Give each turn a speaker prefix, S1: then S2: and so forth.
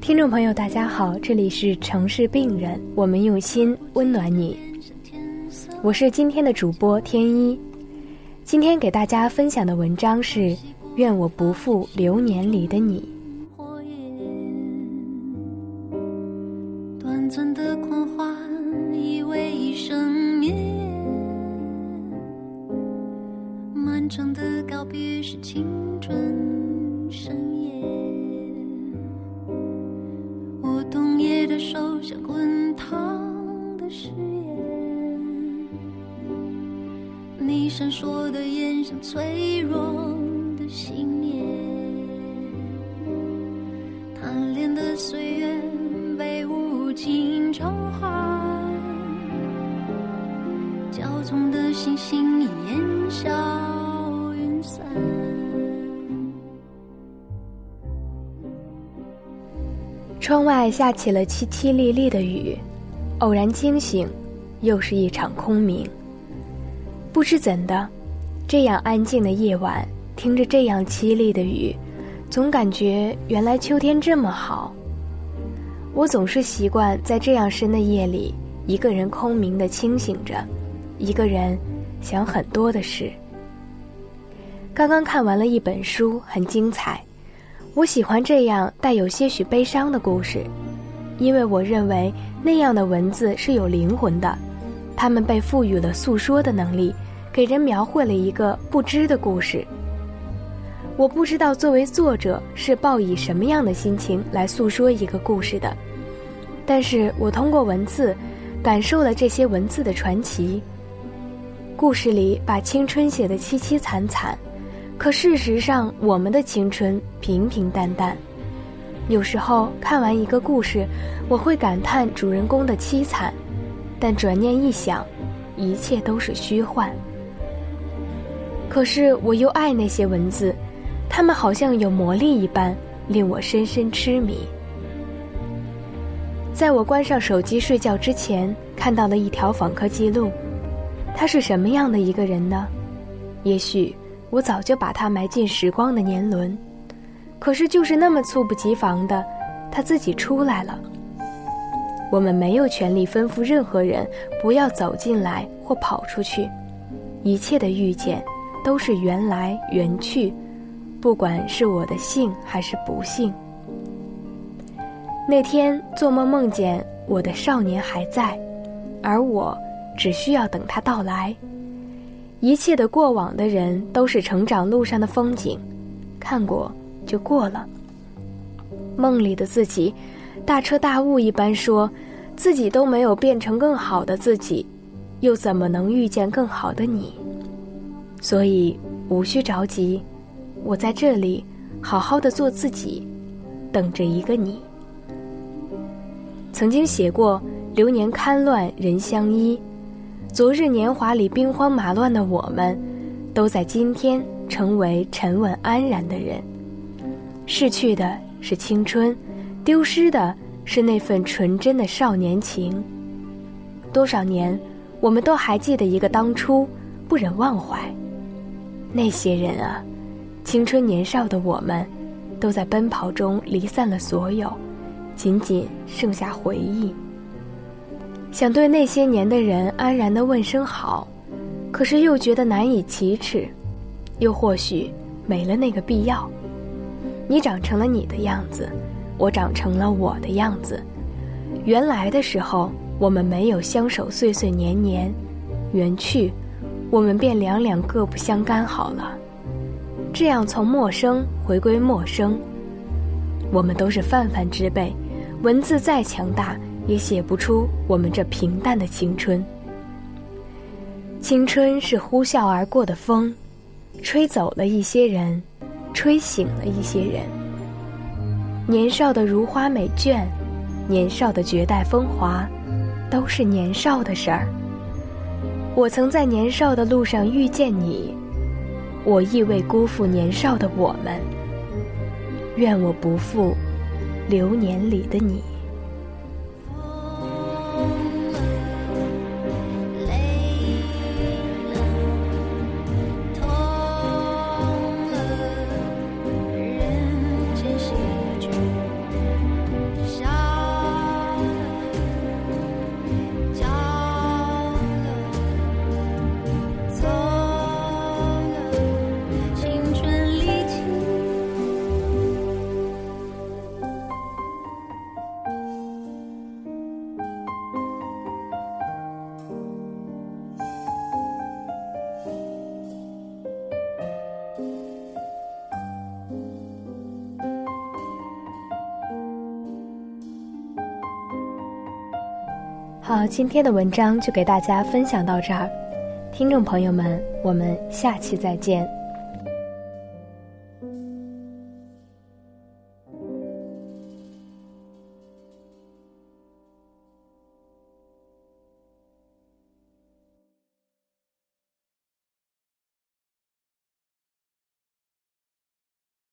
S1: 听众朋友，大家好，这里是城市病人，我们用心温暖你。我是今天的主播天一，今天给大家分享的文章是《愿我不负流年里的你》。短暂的狂欢以为一生灭，漫长的告别是青春手像滚烫的誓言，你闪烁的眼像脆弱的信念，贪恋的岁月被无尽召唤，骄纵的星星窗外下起了淅淅沥沥的雨，偶然惊醒，又是一场空明。不知怎的，这样安静的夜晚，听着这样凄厉的雨，总感觉原来秋天这么好。我总是习惯在这样深的夜里，一个人空明的清醒着，一个人想很多的事。刚刚看完了一本书，很精彩。我喜欢这样带有些许悲伤的故事，因为我认为那样的文字是有灵魂的，他们被赋予了诉说的能力，给人描绘了一个不知的故事。我不知道作为作者是抱以什么样的心情来诉说一个故事的，但是我通过文字，感受了这些文字的传奇。故事里把青春写得凄凄惨惨。可事实上，我们的青春平平淡淡。有时候看完一个故事，我会感叹主人公的凄惨，但转念一想，一切都是虚幻。可是我又爱那些文字，它们好像有魔力一般，令我深深痴迷。在我关上手机睡觉之前，看到了一条访客记录，他是什么样的一个人呢？也许。我早就把它埋进时光的年轮，可是就是那么猝不及防的，它自己出来了。我们没有权利吩咐任何人不要走进来或跑出去，一切的遇见都是缘来缘去，不管是我的幸还是不幸。那天做梦梦见我的少年还在，而我只需要等他到来。一切的过往的人都是成长路上的风景，看过就过了。梦里的自己，大彻大悟一般说，自己都没有变成更好的自己，又怎么能遇见更好的你？所以无需着急，我在这里好好的做自己，等着一个你。曾经写过“流年堪乱人相依”。昨日年华里兵荒马乱的我们，都在今天成为沉稳安然的人。逝去的是青春，丢失的是那份纯真的少年情。多少年，我们都还记得一个当初，不忍忘怀。那些人啊，青春年少的我们，都在奔跑中离散了所有，仅仅剩下回忆。想对那些年的人安然的问声好，可是又觉得难以启齿，又或许没了那个必要。你长成了你的样子，我长成了我的样子。原来的时候，我们没有相守岁岁年年，缘去，我们便两两各不相干好了。这样从陌生回归陌生，我们都是泛泛之辈，文字再强大。也写不出我们这平淡的青春。青春是呼啸而过的风，吹走了一些人，吹醒了一些人。年少的如花美眷，年少的绝代风华，都是年少的事儿。我曾在年少的路上遇见你，我亦未辜负年少的我们。愿我不负流年里的你。好，今天的文章就给大家分享到这儿，听众朋友们，我们下期再见。